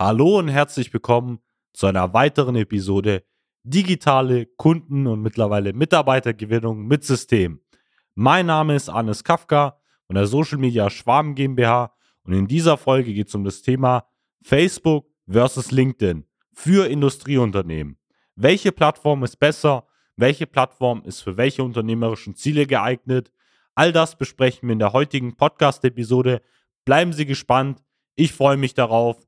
Hallo und herzlich willkommen zu einer weiteren Episode Digitale Kunden- und mittlerweile Mitarbeitergewinnung mit System. Mein Name ist Anis Kafka von der Social Media Schwarm GmbH und in dieser Folge geht es um das Thema Facebook versus LinkedIn für Industrieunternehmen. Welche Plattform ist besser? Welche Plattform ist für welche unternehmerischen Ziele geeignet? All das besprechen wir in der heutigen Podcast-Episode. Bleiben Sie gespannt. Ich freue mich darauf.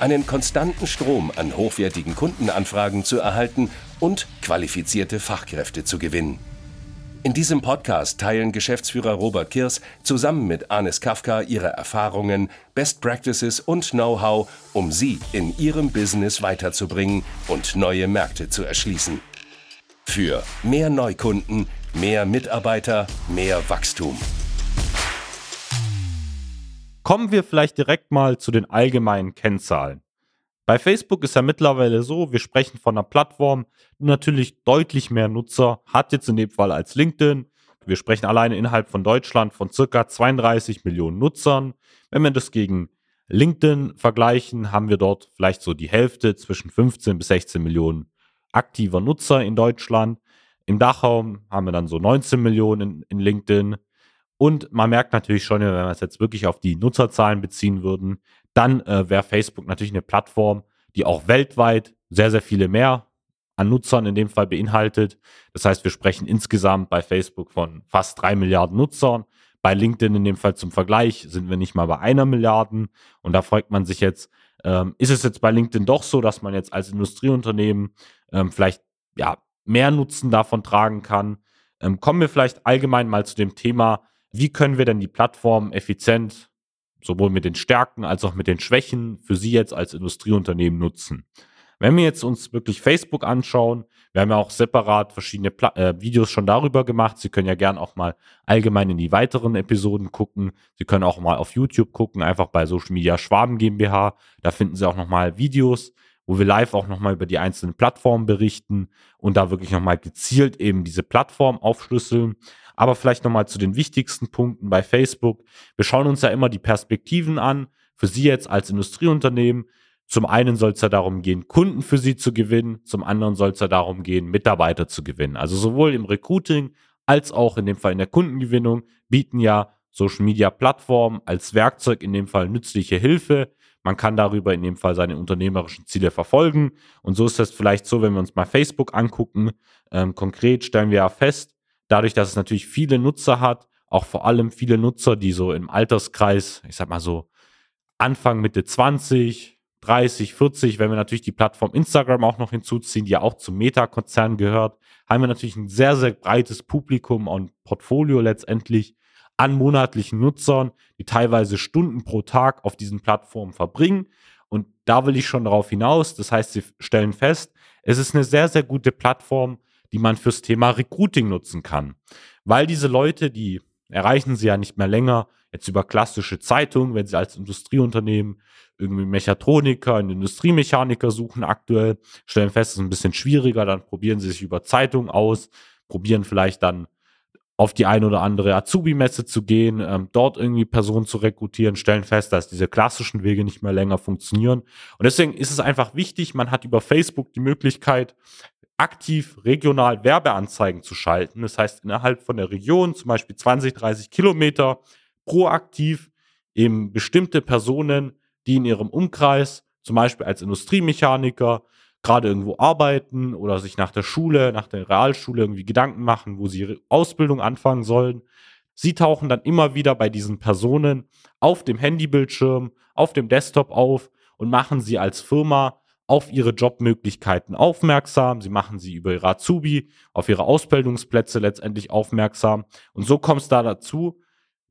einen konstanten Strom an hochwertigen Kundenanfragen zu erhalten und qualifizierte Fachkräfte zu gewinnen. In diesem Podcast teilen Geschäftsführer Robert Kirs zusammen mit Anis Kafka ihre Erfahrungen, Best Practices und Know-how, um sie in ihrem Business weiterzubringen und neue Märkte zu erschließen. Für mehr Neukunden, mehr Mitarbeiter, mehr Wachstum. Kommen wir vielleicht direkt mal zu den allgemeinen Kennzahlen. Bei Facebook ist ja mittlerweile so, wir sprechen von einer Plattform, die natürlich deutlich mehr Nutzer hat jetzt in dem Fall als LinkedIn. Wir sprechen alleine innerhalb von Deutschland von circa 32 Millionen Nutzern. Wenn wir das gegen LinkedIn vergleichen, haben wir dort vielleicht so die Hälfte zwischen 15 bis 16 Millionen aktiver Nutzer in Deutschland. Im Dachraum haben wir dann so 19 Millionen in, in LinkedIn. Und man merkt natürlich schon, wenn wir es jetzt wirklich auf die Nutzerzahlen beziehen würden, dann äh, wäre Facebook natürlich eine Plattform, die auch weltweit sehr, sehr viele mehr an Nutzern in dem Fall beinhaltet. Das heißt, wir sprechen insgesamt bei Facebook von fast drei Milliarden Nutzern. Bei LinkedIn in dem Fall zum Vergleich sind wir nicht mal bei einer Milliarde. Und da fragt man sich jetzt, ähm, ist es jetzt bei LinkedIn doch so, dass man jetzt als Industrieunternehmen ähm, vielleicht ja, mehr Nutzen davon tragen kann? Ähm, kommen wir vielleicht allgemein mal zu dem Thema, wie können wir denn die Plattform effizient sowohl mit den Stärken als auch mit den Schwächen für Sie jetzt als Industrieunternehmen nutzen? Wenn wir jetzt uns wirklich Facebook anschauen, wir haben ja auch separat verschiedene Pla äh, Videos schon darüber gemacht. Sie können ja gern auch mal allgemein in die weiteren Episoden gucken. Sie können auch mal auf YouTube gucken, einfach bei Social Media Schwaben GmbH. Da finden Sie auch noch mal Videos, wo wir live auch noch mal über die einzelnen Plattformen berichten und da wirklich noch mal gezielt eben diese Plattform aufschlüsseln. Aber vielleicht nochmal zu den wichtigsten Punkten bei Facebook. Wir schauen uns ja immer die Perspektiven an. Für Sie jetzt als Industrieunternehmen. Zum einen soll es ja darum gehen, Kunden für Sie zu gewinnen. Zum anderen soll es ja darum gehen, Mitarbeiter zu gewinnen. Also sowohl im Recruiting als auch in dem Fall in der Kundengewinnung bieten ja Social Media Plattformen als Werkzeug in dem Fall nützliche Hilfe. Man kann darüber in dem Fall seine unternehmerischen Ziele verfolgen. Und so ist es vielleicht so, wenn wir uns mal Facebook angucken. Ähm, konkret stellen wir ja fest, dadurch, dass es natürlich viele Nutzer hat, auch vor allem viele Nutzer, die so im Alterskreis, ich sag mal so Anfang, Mitte 20, 30, 40, wenn wir natürlich die Plattform Instagram auch noch hinzuziehen, die ja auch zum Meta-Konzern gehört, haben wir natürlich ein sehr, sehr breites Publikum und Portfolio letztendlich an monatlichen Nutzern, die teilweise Stunden pro Tag auf diesen Plattformen verbringen. Und da will ich schon darauf hinaus. Das heißt, sie stellen fest, es ist eine sehr, sehr gute Plattform, die man fürs Thema Recruiting nutzen kann. Weil diese Leute, die erreichen sie ja nicht mehr länger jetzt über klassische Zeitungen, wenn sie als Industrieunternehmen irgendwie Mechatroniker, einen Industriemechaniker suchen aktuell, stellen fest, es ist ein bisschen schwieriger, dann probieren sie sich über Zeitungen aus, probieren vielleicht dann auf die eine oder andere Azubi-Messe zu gehen, ähm, dort irgendwie Personen zu rekrutieren, stellen fest, dass diese klassischen Wege nicht mehr länger funktionieren. Und deswegen ist es einfach wichtig, man hat über Facebook die Möglichkeit, aktiv regional Werbeanzeigen zu schalten. Das heißt, innerhalb von der Region, zum Beispiel 20, 30 Kilometer, proaktiv eben bestimmte Personen, die in ihrem Umkreis, zum Beispiel als Industriemechaniker, gerade irgendwo arbeiten oder sich nach der Schule, nach der Realschule irgendwie Gedanken machen, wo sie ihre Ausbildung anfangen sollen. Sie tauchen dann immer wieder bei diesen Personen auf dem Handybildschirm, auf dem Desktop auf und machen sie als Firma auf ihre Jobmöglichkeiten aufmerksam. Sie machen sie über ihre Azubi auf ihre Ausbildungsplätze letztendlich aufmerksam. Und so kommt es da dazu,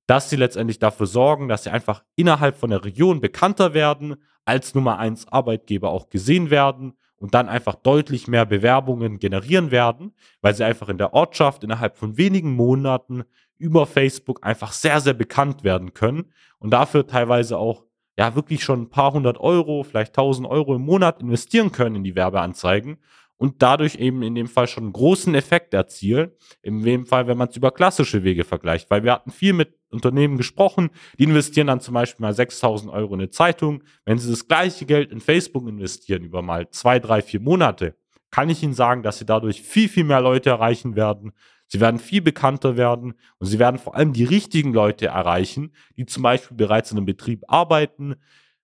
dass sie letztendlich dafür sorgen, dass sie einfach innerhalb von der Region bekannter werden, als Nummer eins Arbeitgeber auch gesehen werden und dann einfach deutlich mehr Bewerbungen generieren werden, weil sie einfach in der Ortschaft innerhalb von wenigen Monaten über Facebook einfach sehr, sehr bekannt werden können und dafür teilweise auch ja wirklich schon ein paar hundert Euro, vielleicht tausend Euro im Monat investieren können in die Werbeanzeigen und dadurch eben in dem Fall schon einen großen Effekt erzielen. In dem Fall, wenn man es über klassische Wege vergleicht, weil wir hatten viel mit Unternehmen gesprochen, die investieren dann zum Beispiel mal 6000 Euro in eine Zeitung. Wenn sie das gleiche Geld in Facebook investieren über mal zwei, drei, vier Monate, kann ich Ihnen sagen, dass Sie dadurch viel, viel mehr Leute erreichen werden. Sie werden viel bekannter werden und Sie werden vor allem die richtigen Leute erreichen, die zum Beispiel bereits in einem Betrieb arbeiten,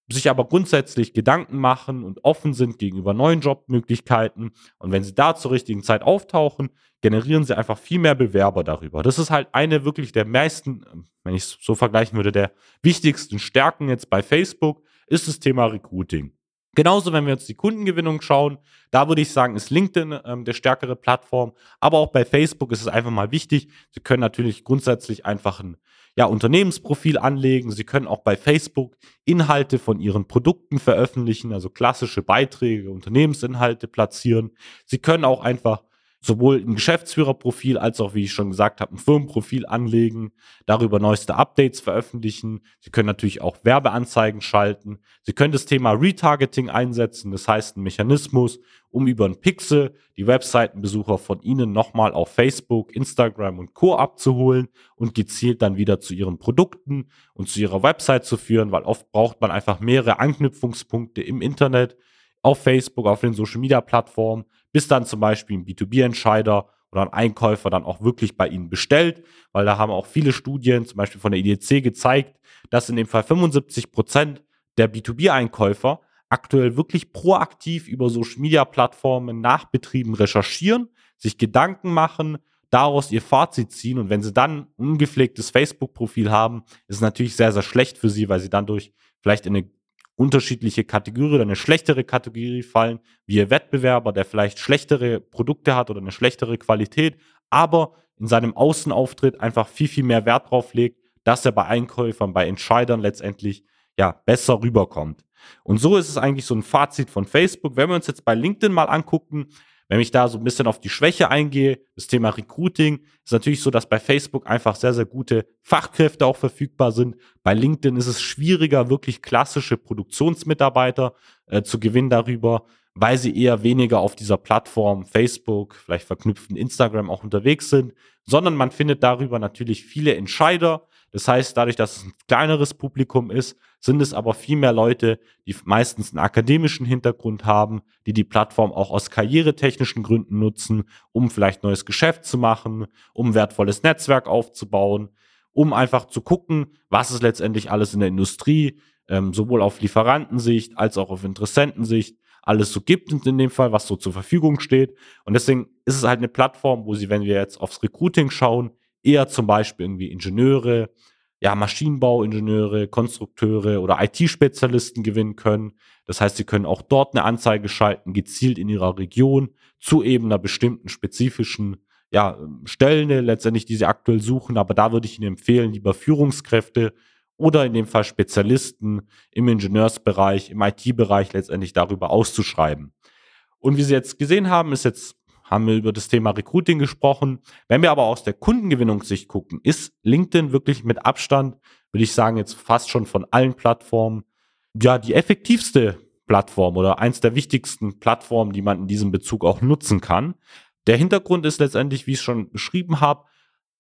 sich aber grundsätzlich Gedanken machen und offen sind gegenüber neuen Jobmöglichkeiten. Und wenn sie da zur richtigen Zeit auftauchen, generieren sie einfach viel mehr Bewerber darüber. Das ist halt eine wirklich der meisten, wenn ich es so vergleichen würde, der wichtigsten Stärken jetzt bei Facebook, ist das Thema Recruiting. Genauso, wenn wir uns die Kundengewinnung schauen, da würde ich sagen, ist LinkedIn ähm, der stärkere Plattform. Aber auch bei Facebook ist es einfach mal wichtig. Sie können natürlich grundsätzlich einfach ein ja, Unternehmensprofil anlegen. Sie können auch bei Facebook Inhalte von Ihren Produkten veröffentlichen, also klassische Beiträge, Unternehmensinhalte platzieren. Sie können auch einfach sowohl ein Geschäftsführerprofil als auch, wie ich schon gesagt habe, ein Firmenprofil anlegen, darüber neueste Updates veröffentlichen. Sie können natürlich auch Werbeanzeigen schalten. Sie können das Thema Retargeting einsetzen, das heißt ein Mechanismus, um über ein Pixel die Webseitenbesucher von Ihnen nochmal auf Facebook, Instagram und Co. abzuholen und gezielt dann wieder zu Ihren Produkten und zu Ihrer Website zu führen, weil oft braucht man einfach mehrere Anknüpfungspunkte im Internet, auf Facebook, auf den Social Media Plattformen, bis dann zum Beispiel ein B2B-Entscheider oder ein Einkäufer dann auch wirklich bei Ihnen bestellt, weil da haben auch viele Studien, zum Beispiel von der IDC, gezeigt, dass in dem Fall 75 Prozent der B2B-Einkäufer aktuell wirklich proaktiv über Social-Media-Plattformen nach Betrieben recherchieren, sich Gedanken machen, daraus ihr Fazit ziehen. Und wenn sie dann ein ungepflegtes Facebook-Profil haben, ist es natürlich sehr, sehr schlecht für sie, weil sie dann durch vielleicht in eine unterschiedliche Kategorie oder eine schlechtere Kategorie fallen, wie ihr Wettbewerber, der vielleicht schlechtere Produkte hat oder eine schlechtere Qualität, aber in seinem Außenauftritt einfach viel, viel mehr Wert drauf legt, dass er bei Einkäufern, bei Entscheidern letztendlich ja besser rüberkommt. Und so ist es eigentlich so ein Fazit von Facebook. Wenn wir uns jetzt bei LinkedIn mal angucken, wenn ich da so ein bisschen auf die Schwäche eingehe, das Thema Recruiting, ist natürlich so, dass bei Facebook einfach sehr, sehr gute Fachkräfte auch verfügbar sind. Bei LinkedIn ist es schwieriger, wirklich klassische Produktionsmitarbeiter äh, zu gewinnen darüber, weil sie eher weniger auf dieser Plattform Facebook, vielleicht verknüpften Instagram auch unterwegs sind, sondern man findet darüber natürlich viele Entscheider, das heißt, dadurch, dass es ein kleineres Publikum ist, sind es aber viel mehr Leute, die meistens einen akademischen Hintergrund haben, die die Plattform auch aus karrieretechnischen Gründen nutzen, um vielleicht neues Geschäft zu machen, um wertvolles Netzwerk aufzubauen, um einfach zu gucken, was es letztendlich alles in der Industrie, ähm, sowohl auf Lieferantensicht als auch auf Interessentensicht, alles so gibt in dem Fall, was so zur Verfügung steht. Und deswegen ist es halt eine Plattform, wo sie, wenn wir jetzt aufs Recruiting schauen, eher zum Beispiel irgendwie Ingenieure, ja, Maschinenbauingenieure, Konstrukteure oder IT-Spezialisten gewinnen können. Das heißt, sie können auch dort eine Anzeige schalten, gezielt in ihrer Region zu eben einer bestimmten spezifischen ja, Stelle letztendlich, die sie aktuell suchen. Aber da würde ich Ihnen empfehlen, lieber Führungskräfte oder in dem Fall Spezialisten im Ingenieursbereich, im IT-Bereich letztendlich darüber auszuschreiben. Und wie Sie jetzt gesehen haben, ist jetzt haben wir über das Thema Recruiting gesprochen. Wenn wir aber aus der Kundengewinnungssicht gucken, ist LinkedIn wirklich mit Abstand, würde ich sagen, jetzt fast schon von allen Plattformen, ja, die effektivste Plattform oder eins der wichtigsten Plattformen, die man in diesem Bezug auch nutzen kann. Der Hintergrund ist letztendlich, wie ich es schon beschrieben habe,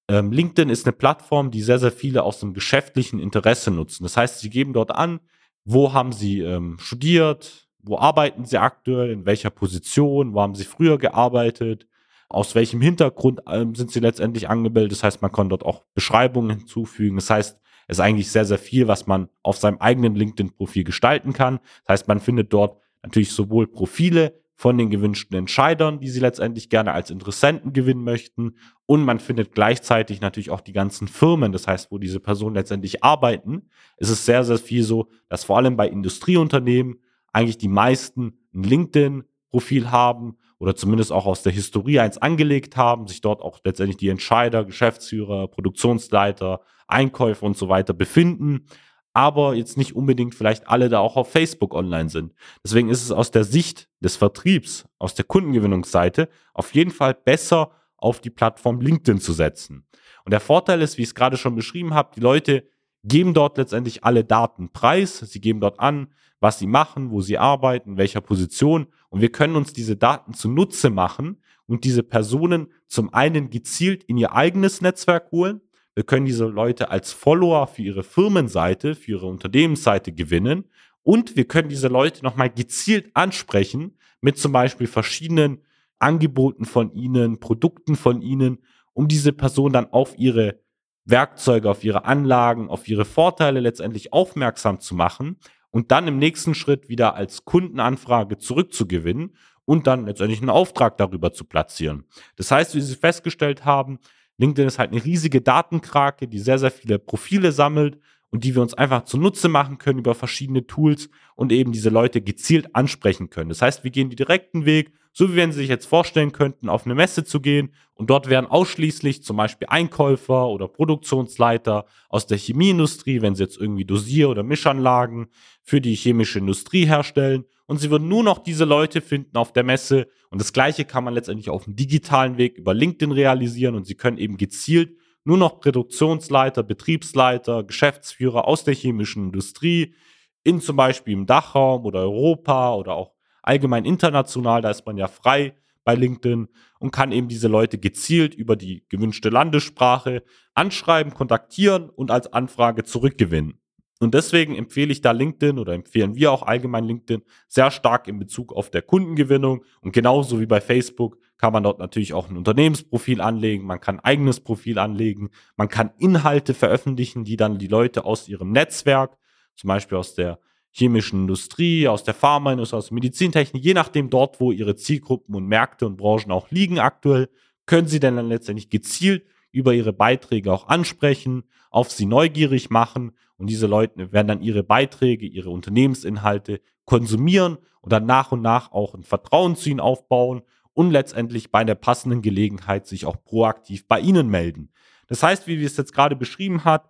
ähm, LinkedIn ist eine Plattform, die sehr, sehr viele aus dem geschäftlichen Interesse nutzen. Das heißt, sie geben dort an, wo haben sie ähm, studiert, wo arbeiten sie aktuell, in welcher Position, wo haben sie früher gearbeitet, aus welchem Hintergrund ähm, sind sie letztendlich angemeldet. Das heißt, man kann dort auch Beschreibungen hinzufügen. Das heißt, es ist eigentlich sehr, sehr viel, was man auf seinem eigenen LinkedIn-Profil gestalten kann. Das heißt, man findet dort natürlich sowohl Profile von den gewünschten Entscheidern, die sie letztendlich gerne als Interessenten gewinnen möchten. Und man findet gleichzeitig natürlich auch die ganzen Firmen, das heißt, wo diese Personen letztendlich arbeiten. Es ist sehr, sehr viel so, dass vor allem bei Industrieunternehmen eigentlich die meisten ein LinkedIn-Profil haben oder zumindest auch aus der Historie eins angelegt haben, sich dort auch letztendlich die Entscheider, Geschäftsführer, Produktionsleiter, Einkäufer und so weiter befinden aber jetzt nicht unbedingt vielleicht alle da auch auf Facebook online sind. Deswegen ist es aus der Sicht des Vertriebs, aus der Kundengewinnungsseite auf jeden Fall besser auf die Plattform LinkedIn zu setzen. Und der Vorteil ist, wie ich es gerade schon beschrieben habe, die Leute geben dort letztendlich alle Daten preis. Sie geben dort an, was sie machen, wo sie arbeiten, in welcher Position. Und wir können uns diese Daten zunutze machen und diese Personen zum einen gezielt in ihr eigenes Netzwerk holen. Wir können diese Leute als Follower für ihre Firmenseite, für ihre Unternehmensseite gewinnen. Und wir können diese Leute nochmal gezielt ansprechen mit zum Beispiel verschiedenen Angeboten von ihnen, Produkten von ihnen, um diese Person dann auf ihre Werkzeuge, auf ihre Anlagen, auf ihre Vorteile letztendlich aufmerksam zu machen und dann im nächsten Schritt wieder als Kundenanfrage zurückzugewinnen und dann letztendlich einen Auftrag darüber zu platzieren. Das heißt, wie Sie festgestellt haben, LinkedIn ist halt eine riesige Datenkrake, die sehr, sehr viele Profile sammelt und die wir uns einfach zunutze machen können über verschiedene Tools und eben diese Leute gezielt ansprechen können. Das heißt, wir gehen den direkten Weg, so wie wenn Sie sich jetzt vorstellen könnten, auf eine Messe zu gehen und dort wären ausschließlich zum Beispiel Einkäufer oder Produktionsleiter aus der Chemieindustrie, wenn Sie jetzt irgendwie Dosier- oder Mischanlagen für die chemische Industrie herstellen und Sie würden nur noch diese Leute finden auf der Messe und das gleiche kann man letztendlich auf dem digitalen Weg über LinkedIn realisieren und Sie können eben gezielt nur noch Produktionsleiter, Betriebsleiter, Geschäftsführer aus der chemischen Industrie in zum Beispiel im Dachraum oder Europa oder auch allgemein international, da ist man ja frei bei LinkedIn und kann eben diese Leute gezielt über die gewünschte Landessprache anschreiben, kontaktieren und als Anfrage zurückgewinnen. Und deswegen empfehle ich da LinkedIn oder empfehlen wir auch allgemein LinkedIn sehr stark in Bezug auf der Kundengewinnung. Und genauso wie bei Facebook kann man dort natürlich auch ein Unternehmensprofil anlegen, man kann ein eigenes Profil anlegen, man kann Inhalte veröffentlichen, die dann die Leute aus ihrem Netzwerk, zum Beispiel aus der chemischen Industrie, aus der Pharmaindustrie, aus der Medizintechnik, je nachdem dort, wo ihre Zielgruppen und Märkte und Branchen auch liegen aktuell, können sie dann letztendlich gezielt über ihre Beiträge auch ansprechen, auf sie neugierig machen und diese Leute werden dann ihre Beiträge, ihre Unternehmensinhalte konsumieren und dann nach und nach auch ein Vertrauen zu ihnen aufbauen und letztendlich bei der passenden Gelegenheit sich auch proaktiv bei ihnen melden. Das heißt, wie wir es jetzt gerade beschrieben hat,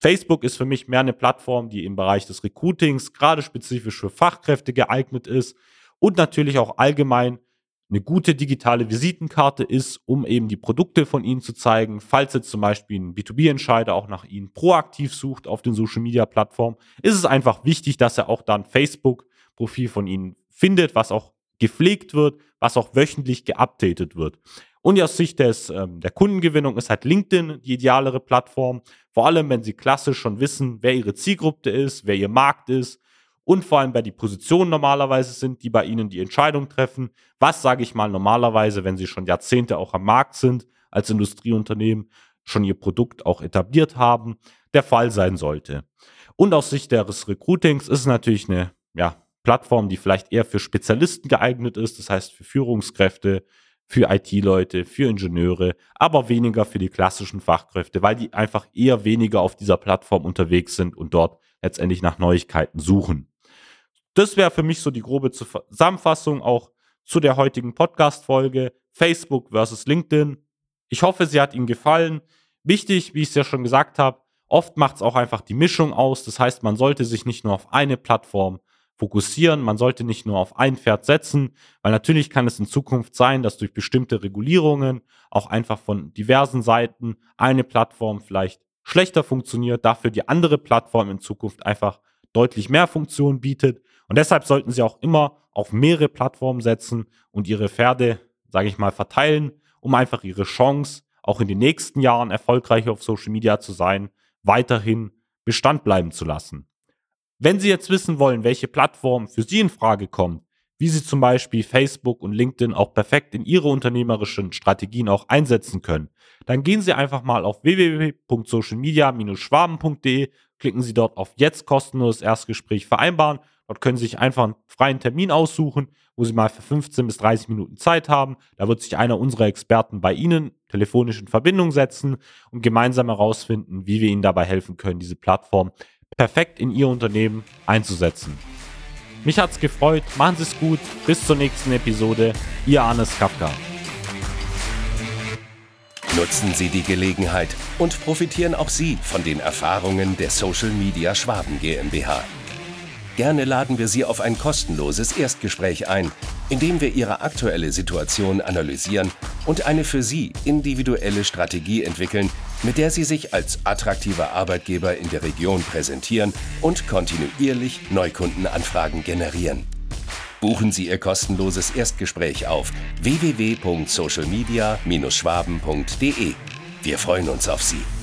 Facebook ist für mich mehr eine Plattform, die im Bereich des Recruitings gerade spezifisch für Fachkräfte geeignet ist und natürlich auch allgemein eine gute digitale Visitenkarte ist, um eben die Produkte von Ihnen zu zeigen. Falls jetzt zum Beispiel ein B2B-Entscheider auch nach Ihnen proaktiv sucht auf den Social-Media-Plattformen, ist es einfach wichtig, dass er auch dann Facebook-Profil von Ihnen findet, was auch gepflegt wird, was auch wöchentlich geupdatet wird. Und aus Sicht des, ähm, der Kundengewinnung ist halt LinkedIn die idealere Plattform. Vor allem, wenn Sie klassisch schon wissen, wer Ihre Zielgruppe ist, wer Ihr Markt ist, und vor allem bei die Positionen normalerweise sind, die bei Ihnen die Entscheidung treffen. Was sage ich mal normalerweise, wenn Sie schon Jahrzehnte auch am Markt sind als Industrieunternehmen, schon Ihr Produkt auch etabliert haben, der Fall sein sollte. Und aus Sicht des Recruitings ist es natürlich eine ja, Plattform, die vielleicht eher für Spezialisten geeignet ist, das heißt für Führungskräfte, für IT-Leute, für Ingenieure, aber weniger für die klassischen Fachkräfte, weil die einfach eher weniger auf dieser Plattform unterwegs sind und dort letztendlich nach Neuigkeiten suchen. Das wäre für mich so die grobe Zusammenfassung auch zu der heutigen Podcast-Folge Facebook versus LinkedIn. Ich hoffe, sie hat Ihnen gefallen. Wichtig, wie ich es ja schon gesagt habe, oft macht es auch einfach die Mischung aus. Das heißt, man sollte sich nicht nur auf eine Plattform fokussieren, man sollte nicht nur auf ein Pferd setzen, weil natürlich kann es in Zukunft sein, dass durch bestimmte Regulierungen auch einfach von diversen Seiten eine Plattform vielleicht schlechter funktioniert, dafür die andere Plattform in Zukunft einfach deutlich mehr Funktionen bietet. Und deshalb sollten Sie auch immer auf mehrere Plattformen setzen und Ihre Pferde, sage ich mal, verteilen, um einfach Ihre Chance, auch in den nächsten Jahren erfolgreich auf Social Media zu sein, weiterhin Bestand bleiben zu lassen. Wenn Sie jetzt wissen wollen, welche Plattform für Sie in Frage kommt, wie Sie zum Beispiel Facebook und LinkedIn auch perfekt in Ihre unternehmerischen Strategien auch einsetzen können, dann gehen Sie einfach mal auf www.socialmedia-schwaben.de, klicken Sie dort auf Jetzt kostenloses Erstgespräch vereinbaren Dort können Sie sich einfach einen freien Termin aussuchen, wo Sie mal für 15 bis 30 Minuten Zeit haben. Da wird sich einer unserer Experten bei Ihnen telefonisch in Verbindung setzen und gemeinsam herausfinden, wie wir Ihnen dabei helfen können, diese Plattform perfekt in Ihr Unternehmen einzusetzen. Mich hat's gefreut. Machen Sie es gut. Bis zur nächsten Episode. Ihr Arnes Kafka. Nutzen Sie die Gelegenheit und profitieren auch Sie von den Erfahrungen der Social Media Schwaben GmbH. Gerne laden wir Sie auf ein kostenloses Erstgespräch ein, in dem wir Ihre aktuelle Situation analysieren und eine für Sie individuelle Strategie entwickeln, mit der Sie sich als attraktiver Arbeitgeber in der Region präsentieren und kontinuierlich Neukundenanfragen generieren. Buchen Sie Ihr kostenloses Erstgespräch auf www.socialmedia-schwaben.de. Wir freuen uns auf Sie.